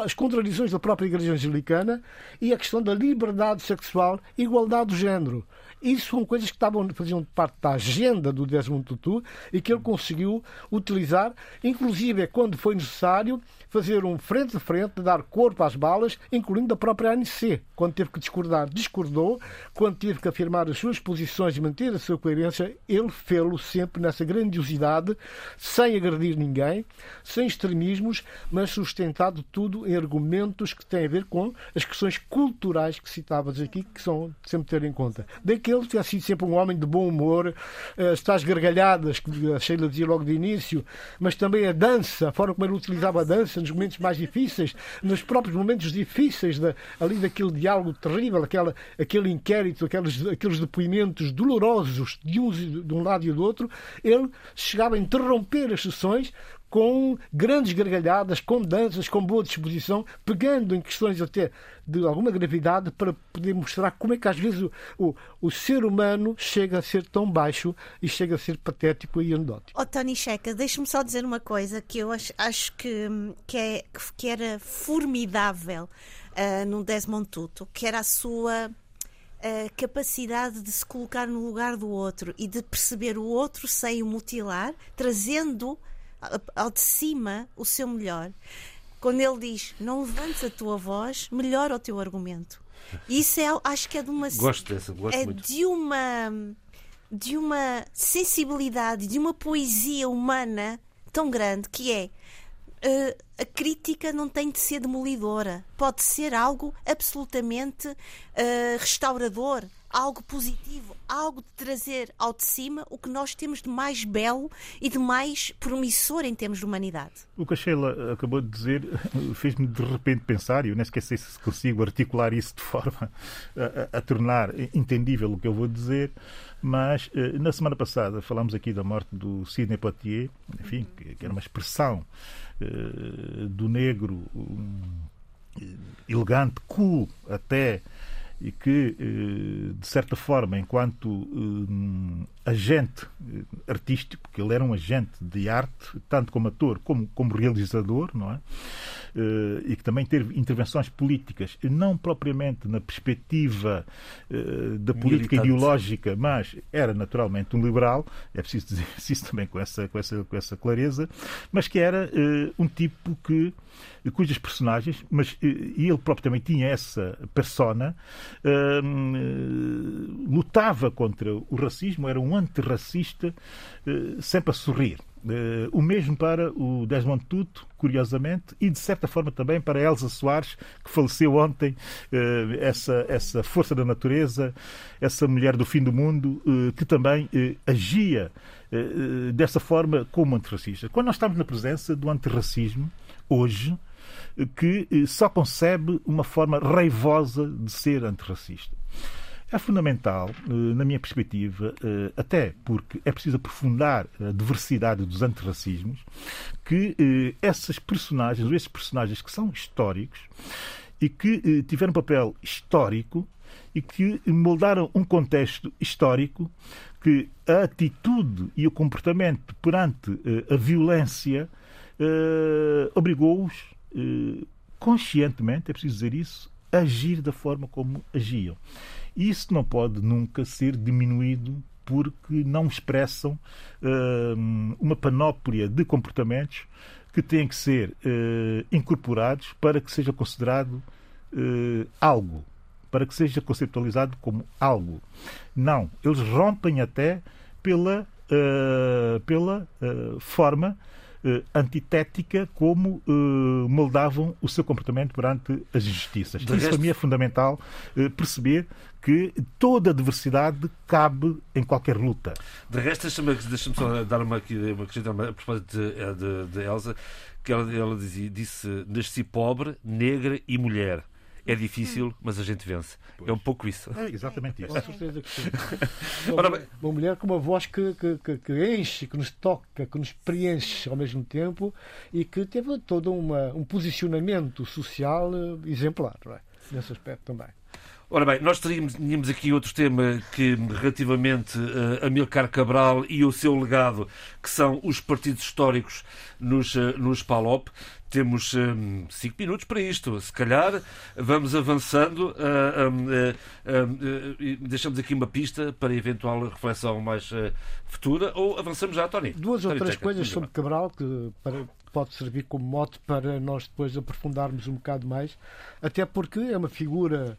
as contradições da própria Igreja Anglicana e a questão da liberdade sexual e igualdade do género. Isso são coisas que estavam, faziam parte da agenda do Desmond Tutu e que ele conseguiu utilizar, inclusive quando foi necessário fazer um frente a frente, dar corpo às balas, incluindo a própria ANC. Quando teve que discordar, discordou. Quando teve que afirmar as suas posições e manter a sua coerência, ele fê-lo sempre nessa grandiosidade, sem agredir ninguém, sem extremismos, mas sustentado tudo em argumentos que têm a ver com as questões culturais que citavas aqui, que são sempre ter em conta. Daquele que tinha sido sempre um homem de bom humor, eh, estas gargalhadas que a Sheila dizia logo de início, mas também a dança, a forma como ele utilizava a dança nos momentos mais difíceis, nos próprios momentos difíceis da, ali daquele diálogo terrível, aquela, aquele inquérito, aqueles, aqueles depoimentos dolorosos de, uns, de um lado e do outro, ele chegava a interromper as sessões com grandes gargalhadas, com danças, com boa disposição, pegando em questões até de alguma gravidade para poder mostrar como é que às vezes o, o, o ser humano chega a ser tão baixo e chega a ser patético e anedótico. Oh, Tony Checa, deixa-me só dizer uma coisa que eu acho, acho que, que, é, que era formidável ah, no Desmond Tutu, que era a sua ah, capacidade de se colocar no lugar do outro e de perceber o outro sem o mutilar, trazendo a- ao de cima o seu melhor. Quando ele diz não levantes a tua voz, melhora o teu argumento. Isso é, acho que é de uma Gosto dessa, gosto é muito. de uma de uma sensibilidade, de uma poesia humana tão grande que é eh, a crítica não tem de ser demolidora, pode ser algo absolutamente eh, restaurador, algo positivo, algo de trazer ao de cima o que nós temos de mais belo e de mais promissor em termos de humanidade. O que a Sheila acabou de dizer fez-me de repente pensar, e eu nem esqueci se consigo articular isso de forma a, a- a tornar entendível o que eu vou dizer, mas eh, na semana passada falámos aqui da morte do Sidney Poitier, enfim, que, era uma expressão eh, do negro elegante, cool até, e que, eh, de certa forma, enquanto eh, agente eh, artístico, porque ele era um agente de arte, tanto como ator como como realizador, não é? E que também teve intervenções políticas, não propriamente na perspectiva da política Militante. ideológica, mas era naturalmente um liberal, é preciso dizer isso também com essa, com essa, com essa clareza, mas que era um tipo que cujas personagens, mas e ele próprio também tinha essa persona, eh, lutava contra o racismo, era um antirracista, eh, sempre a sorrir. Eh, o mesmo para o Desmond Tutu, curiosamente, e de certa forma também para Elsa Soares, que faleceu ontem, essa, essa força da natureza, essa mulher do fim do mundo, que também agia dessa forma como antirracista. Quando nós estamos na presença do antirracismo, hoje, que eh, só concebe uma forma raivosa de ser antirracista. É fundamental, eh, na minha perspectiva, eh, até porque é preciso aprofundar a diversidade dos antirracismos, que essas personagens, ou esses personagens que são históricos e que tiveram um papel histórico e que moldaram um contexto histórico que a atitude e o comportamento perante a violência obrigou-os conscientemente, é preciso dizer isso, agir da forma como agiam. Isso não pode nunca ser diminuído porque não expressam uh, uma panóplia de comportamentos que têm que ser uh, incorporados para que seja considerado uh, algo, para que seja conceptualizado como algo. Não, eles rompem até pela, pela forma uh, antitética como uh, moldavam o seu comportamento perante as injustiças. De Isso resto... para mim é fundamental uh, perceber que toda a diversidade cabe em qualquer luta. De resto, deixa-me deixa só dar uma, uma questão a propósito de, de, de Elsa, que ela, ela dizia, disse: Nasci pobre, negra e mulher. É difícil, mas a gente vence. Pois. É um pouco isso. É exatamente isso. Com certeza que sim. Uma, Ora, uma mulher com uma voz que, que, que, que, enche, que nos toca, que nos preenche ao mesmo tempo e que teve todo uma, um posicionamento social eh, exemplar, é? nesse aspecto também. Ora bem, nós teríamos, tínhamos aqui outro tema que, relativamente uh, a Milcar Cabral e o seu legado, que são os partidos históricos nos, uh, nos PALOP. Temos um, cinco minutos para isto. Se calhar vamos avançando uh, uh, e deixamos aqui uma pista para eventual reflexão mais futura ou avançamos já, Tony? Duas ou três coisas sobre Cabral que para, pode servir como mote para nós depois aprofundarmos um bocado mais, até porque é uma figura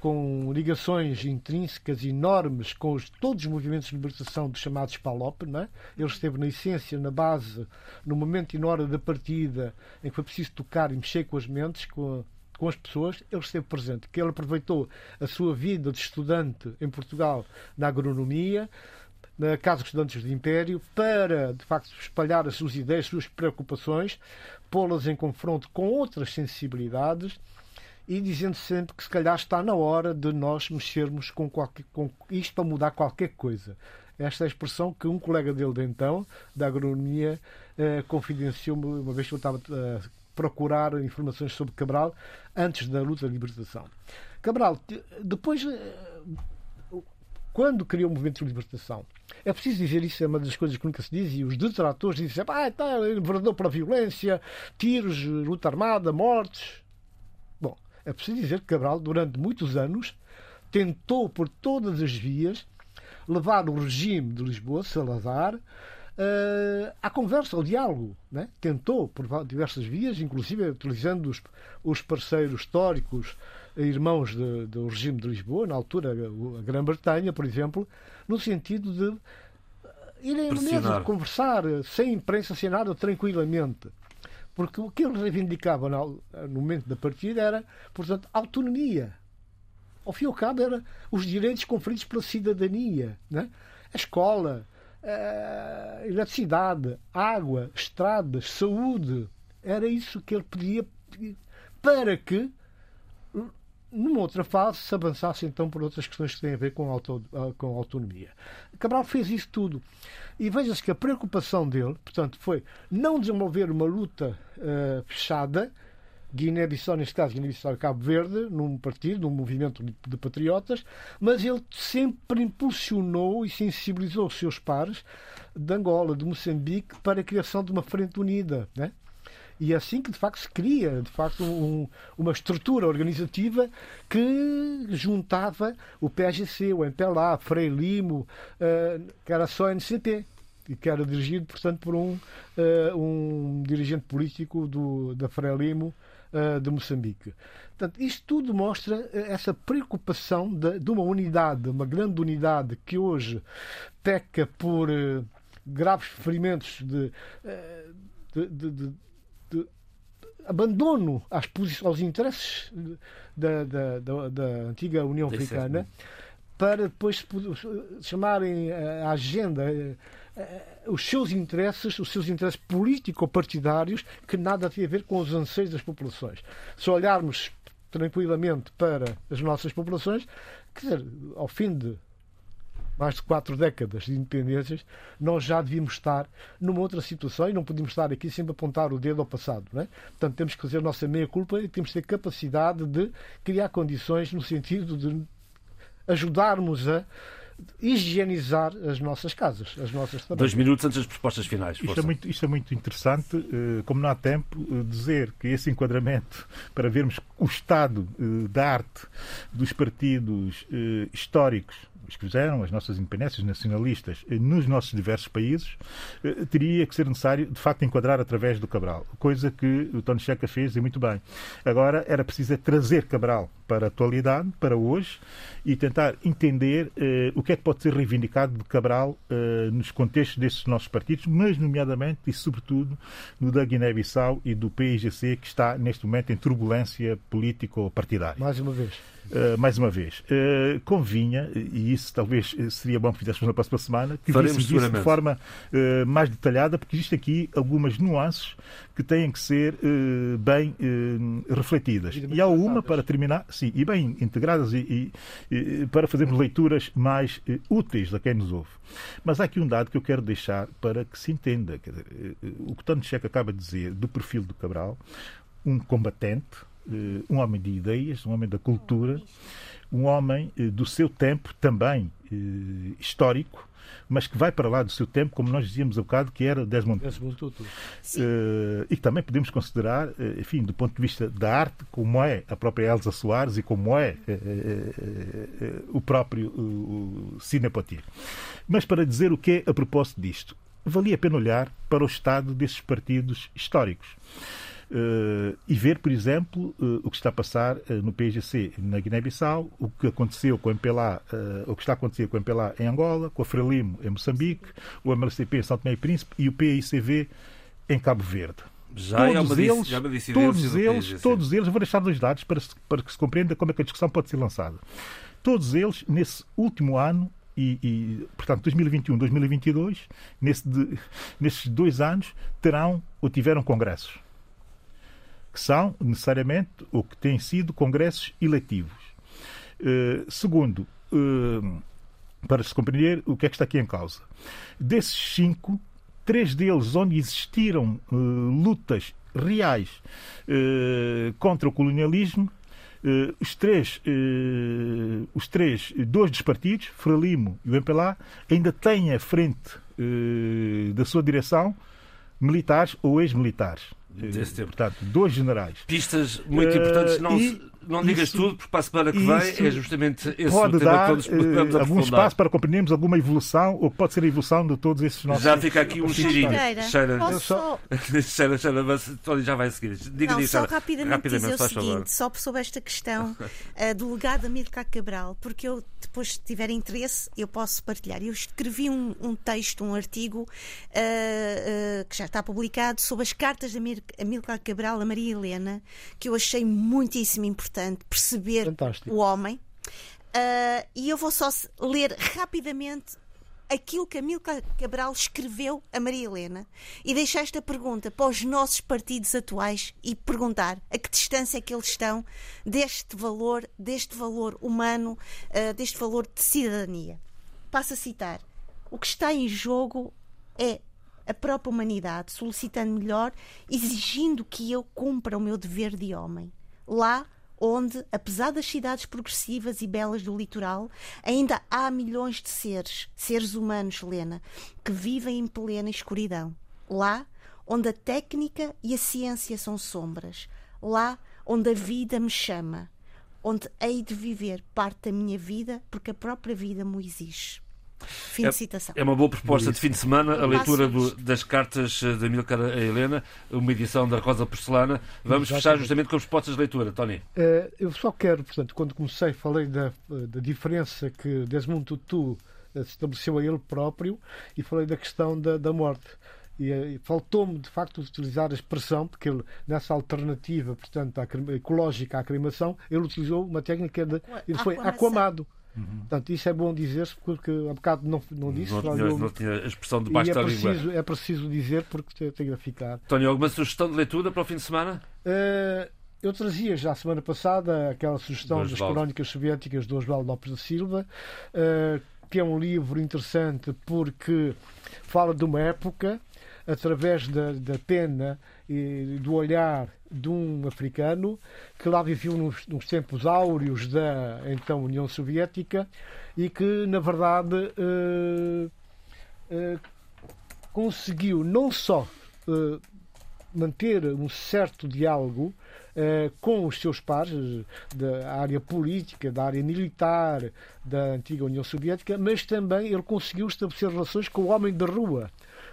com ligações intrínsecas enormes com os, todos os movimentos de libertação dos chamados PALOP. Não é? Ele esteve na essência, na base, no momento e na hora da partida em que foi preciso tocar e mexer com as mentes, com, com as pessoas, ele esteve presente. Que ele aproveitou a sua vida de estudante em Portugal na agronomia, na Casa dos Estudantes do Império, para, de facto, espalhar as suas ideias, as suas preocupações, pô-las em confronto com outras sensibilidades e dizendo sempre que se calhar está na hora de nós mexermos com, qualquer, com isto para mudar qualquer coisa. Esta é a expressão que um colega dele de então, da agronomia, eh, confidenciou-me uma vez que eu estava a procurar informações sobre Cabral antes da luta da libertação. Cabral, depois, eh, quando criou o movimento de libertação, é preciso dizer isso, é uma das coisas que nunca se diz, e os detratores dizem ah, está, enverdou para a violência, tiros, luta armada, mortes. É preciso dizer que Cabral, durante muitos anos, tentou por todas as vias levar o regime de Lisboa, Salazar, uh, à conversa, ao diálogo. Né? Tentou por diversas vias, inclusive utilizando os, os parceiros históricos, irmãos de, do regime de Lisboa, na altura a Grã-Bretanha, por exemplo, no sentido de irem mesmo conversar sem imprensa, sem nada, tranquilamente. Porque o que eles reivindicavam no momento da partida era, portanto, autonomia. Ao fim e ao cabo, era os direitos conferidos pela cidadania. Né? A escola, a eletricidade, água, estradas, saúde. Era isso que ele pedia para que numa outra fase se avançasse então por outras questões que têm a ver com, auto, ah, com autonomia. Cabral fez isso tudo. E veja-se que a preocupação dele, portanto, foi não desenvolver uma luta uh, fechada, Guiné-Bissau, neste caso, Guiné-Bissau e Cabo Verde, num partido, num movimento de patriotas, mas ele sempre impulsionou e sensibilizou os seus pares de Angola, de Moçambique, para a criação de uma frente unida. Né? E é assim que, de facto, se cria de facto, um, uma estrutura organizativa que juntava o PSGC, o MPLA, Frei Limo, uh, que era só NCP e que era dirigido, portanto, por um, uh, um dirigente político do, da Frelimo uh, de Moçambique. Portanto, isto tudo mostra essa preocupação de, de uma unidade, uma grande unidade que hoje peca por uh, graves ferimentos de, de, de, abandono às aos interesses da, da, da, da antiga União Africana para depois chamarem a agenda eh, eh, os seus interesses, os seus interesses político-partidários que nada têm a ver com os anseios das populações. Se olharmos tranquilamente para as nossas populações, quer dizer, ao fim de mais de quatro décadas de independências, nós já devíamos estar numa outra situação e não podíamos estar aqui sempre a apontar o dedo ao passado. Não é? Portanto, temos que fazer a nossa meia-culpa e temos que ter capacidade de criar condições no sentido de ajudarmos a higienizar as nossas casas, as nossas também. Dois minutos antes das propostas finais. Isto é, muito, isto é muito interessante, eh, como não há tempo, eh, dizer que esse enquadramento, para vermos o estado eh, da arte dos partidos históricos, fizeram as nossas independências nacionalistas eh, nos nossos diversos países, eh, teria que ser necessário, de facto, enquadrar através do Cabral, coisa que o Tony Checa fez e muito bem. Agora era preciso é trazer Cabral para a atualidade, para hoje, e tentar entender eh, o que é que pode ser reivindicado de Cabral eh, nos contextos desses nossos partidos, mas nomeadamente e sobretudo no da Guiné-Bissau e do PIGC, que está neste momento em turbulência político-partidária. Mais uma vez. Uh, mais uma vez, uh, convinha, e isso talvez seria bom que fizéssemos na próxima semana, que víssemos isso de forma uh, mais detalhada, porque existem aqui algumas nuances que têm que ser uh, bem uh, refletidas. Devidamente E há uma, para terminar, sim, e bem integradas, e, e- e para fazermos leituras mais uh, úteis a quem nos ouve. Mas há aqui um dado que eu quero deixar para que se entenda. Quer dizer, uh, o que Tano Checa acaba de dizer do perfil do Cabral, um combatente, eh, um homem de ideias, um homem da cultura, um homem eh, do seu tempo também eh, histórico, mas que vai para lá do seu tempo, como nós dizíamos há bocado, que era Desmond eh, e que também podemos considerar, eh, enfim, do ponto de vista da arte, como é a própria Elsa Soares e como é eh, eh, eh, eh, o próprio uh, o Cine Poitiers. Mas para dizer o que é a propósito disto, valia a pena olhar para o estado desses partidos históricos. Eh, e ver, por exemplo, eh, o que está a passar eh, no PGC na Guiné-Bissau, o que aconteceu com o MPLA, o que está a acontecer com o MPLA em Angola, com a Frelimo em Moçambique, o MLCP em São Tomé e Príncipe e o PICV em Cabo Verde. Já é todos eles, é uma dissidência todos do eles, todos eles, vou deixar dois dados para, para que se compreenda como é que a discussão pode ser lançada. Todos eles, nesse último ano, e, e, portanto 2021, 2022, nesse de- nesses dois anos, terão ou tiveram congressos. São, necessariamente, ou que têm sido congressos eletivos. Eh, segundo, eh, para se compreender o que é que está aqui em causa. Desses cinco, três deles onde existiram eh, lutas reais contra o colonialismo, eh, os três, eh, os três, dois dos partidos, Frelimo e o MPLA, ainda têm à frente eh, da sua direção militares ou ex-militares. Eh, Desse tempo. Portanto, dois generais. Pistas muito Eh, importantes. Não, e não digas isso- tudo, porque para a semana que vem é justamente esse pode o tema dar que todos podemos eh, algum aprofundar. espaço para compreendermos alguma evolução ou que pode ser a evolução de todos esses nossos Já fica aqui um cheirinho. Cheira, posso só, cheira, cheira, mas já vai seguir. Diga não, disso, só Cheira. rapidamente, dizer o seguinte, só sobre esta questão eh, do legado de Amílcar Cabral, porque eu, depois, se tiver interesse, eu posso partilhar. Eu escrevi um, um texto, um artigo, eh, eh, que já está publicado, sobre as cartas de Amílcar Cabral a Maria Helena, que eu achei muitíssimo importante perceber Fantástico. o homem. Ah, e eu vou só ler rapidamente aquilo que Amílcar Cabral escreveu a Maria Helena e deixar esta pergunta para os nossos partidos atuais e perguntar a que distância é que eles estão deste valor, deste valor humano, ah, deste valor de cidadania. Passo a citar. O que está em jogo é a própria humanidade, solicitando melhor, exigindo que eu cumpra o meu dever de homem. Lá onde, apesar das cidades progressivas e belas do litoral, ainda há milhões de seres, seres humanos, Lena, que vivem em plena escuridão. Lá onde a técnica e a ciência são sombras. Lá onde a vida me chama. Onde hei de viver parte da minha vida porque a própria vida me exige. Fim de citação. É uma boa proposta de fim de semana, a leitura do- das cartas eh, de Amílcar a Helena, uma edição da Rosa Porcelana. Vamos fechar Exatamente. justamente com as propostas de leitura, Tony. Eh, eu só quero, portanto, quando comecei, falei da, da diferença que Desmond Tutu eh, estabeleceu a ele próprio e falei da questão da, da morte. E, eh, faltou-me, de facto, utilizar a expressão, porque ele, nessa alternativa, portanto, à ecológica à cremação, ele utilizou uma técnica de. Ele foi Aquamação. aquamado. Portanto, isso é bom dizer-se, porque há bocado não, não disse. Não tinha, não tinha a expressão de e baixo é da língua. preciso, é preciso dizer, porque te- tem a ficar. Tony, alguma sugestão de leitura para o fim de semana? Eh, eu trazia já a semana passada aquela sugestão das crónicas soviéticas do Osvaldo Lopes da Silva, eh, que é um livro interessante porque fala de uma época através da, da pena e do olhar de um africano que lá viveu nos, nos tempos áureos da então União Soviética e que, na verdade, eh, eh, conseguiu não só eh, manter um certo diálogo com os seus pares da área política, da área militar da antiga União Soviética, mas também ele conseguiu estabelecer relações com o homem da rua,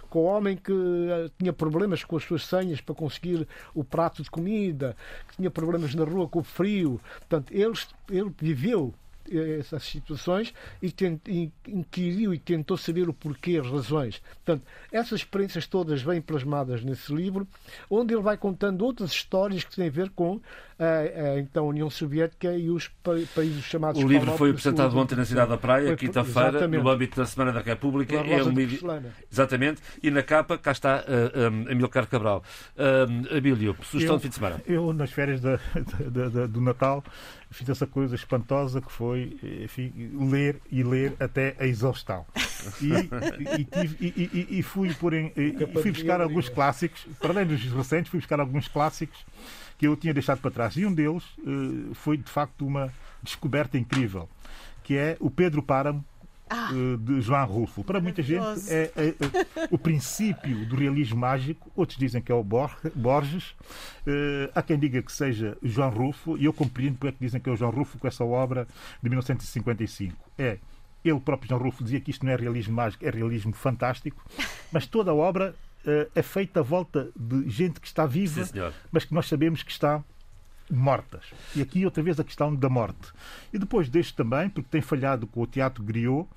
com o homem que eh, tinha problemas com as suas senhas para conseguir o prato de comida, que tinha problemas na rua com o frio. Portanto, ele, ele viveu essas situações e, e inquiriu e tentou saber o porquê, as razões. Portanto, essas experiências todas vêm plasmadas nesse livro, onde ele vai contando outras histórias que têm a ver com a, a então União Soviética e os pa países chamados O livro foi apresentado ontem na Cidade da Praia, quinta-feira, no âmbito da Semana da República. É um Exatamente. E na capa, cá está uh, um, Amilcar Cabral. Uh, Abílio, sugestão eu, de fim de semana. Eu, nas férias da, da, da, do Natal, fiz essa coisa espantosa que foi enfim, ler e ler até a exaustão. E, e, tive, e, e fui, por em, fui buscar alguns clássicos, para além dos recentes, fui buscar alguns clássicos que eu tinha deixado para trás. E um deles uh, foi, de facto, uma descoberta incrível, que é o Pedro Páramo, ah, uh, de João Rufo. Para muita gente é, é, é, o princípio do realismo mágico, outros dizem que é o Borges. Uh, há quem diga que seja João Rufo, e eu compreendo porque é que dizem que é o João Rufo com essa obra de 1955. É ele próprio, João Rufo, dizia que isto não é realismo mágico, é realismo fantástico, mas toda a obra é feita à volta de gente que está viva, Sim, mas que nós sabemos que está mortas. E aqui outra vez a questão da morte. E depois deste também, porque tem falhado com o Teatro Griot,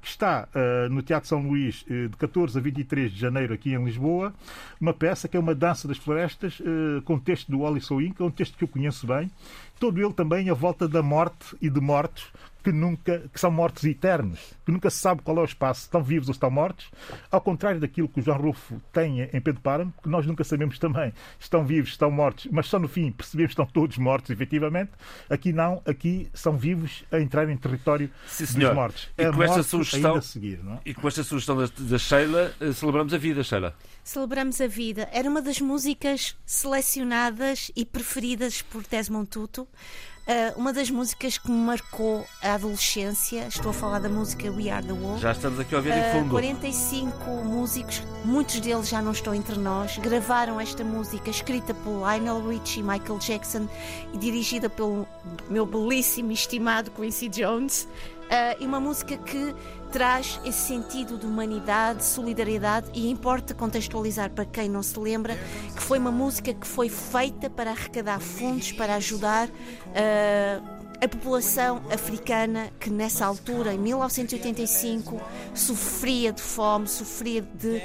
que está uh, no Teatro São Luís uh, de 14 a 23 de janeiro aqui em Lisboa, uma peça que é uma dança das florestas com texto do Wally Soin, que é um texto que eu conheço bem, todo ele também à volta da morte e de mortes que nunca que são mortos eternos, que nunca se sabe qual é o espaço, estão vivos ou estão mortos, ao contrário daquilo que o João Rufo tem em Pedro Páramo, que nós nunca sabemos também, estão vivos, estão mortos, mas só no fim percebemos que estão todos mortos, efetivamente. Aqui não, aqui são vivos a entrar em território Sim, dos mortos. E a com esta sugestão, a seguir, não é? e com esta sugestão da, da Sheila, eh, celebramos a vida, Sheila. Celebramos a vida. Era uma das músicas selecionadas e preferidas por Desmond Tutu. Uh, uma das músicas que me marcou a adolescência, estou a falar da música We Are the World. Já estamos aqui a ouvir em fundo. Uh, 45 músicos, muitos deles já não estão entre nós, gravaram esta música escrita por Lionel Richie e Michael Jackson e dirigida pelo meu belíssimo e estimado Quincy Jones. Uh, e uma música que traz esse sentido de humanidade, solidariedade e importa contextualizar para quem não se lembra que foi uma música que foi feita para arrecadar fundos para ajudar uh, a população africana que nessa altura, em 1985, sofria de fome, sofria de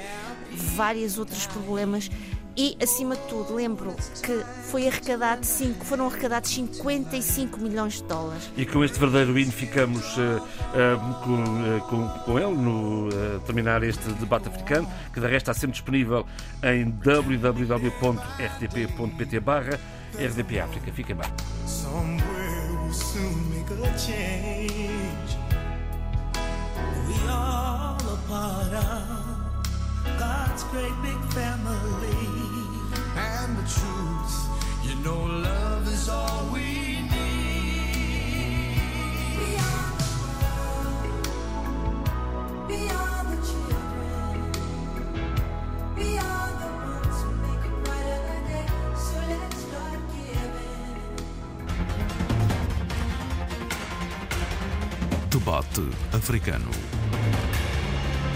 vários outros problemas e, acima de tudo, lembro que foi arrecadado cinco, foram arrecadados 55 milhões de dólares. E com este verdadeiro hino ficamos uh, uh, com, uh, com, com, ele no terminar este debate africano, que de resto está sempre disponível em www.rtp.pt barra RDP África. Fiquem bem. God's great big family. And the truth, you know, love is all we need. Beyond the world, beyond the children, beyond the ones who make a brighter day. So let's start giving. Debate africano.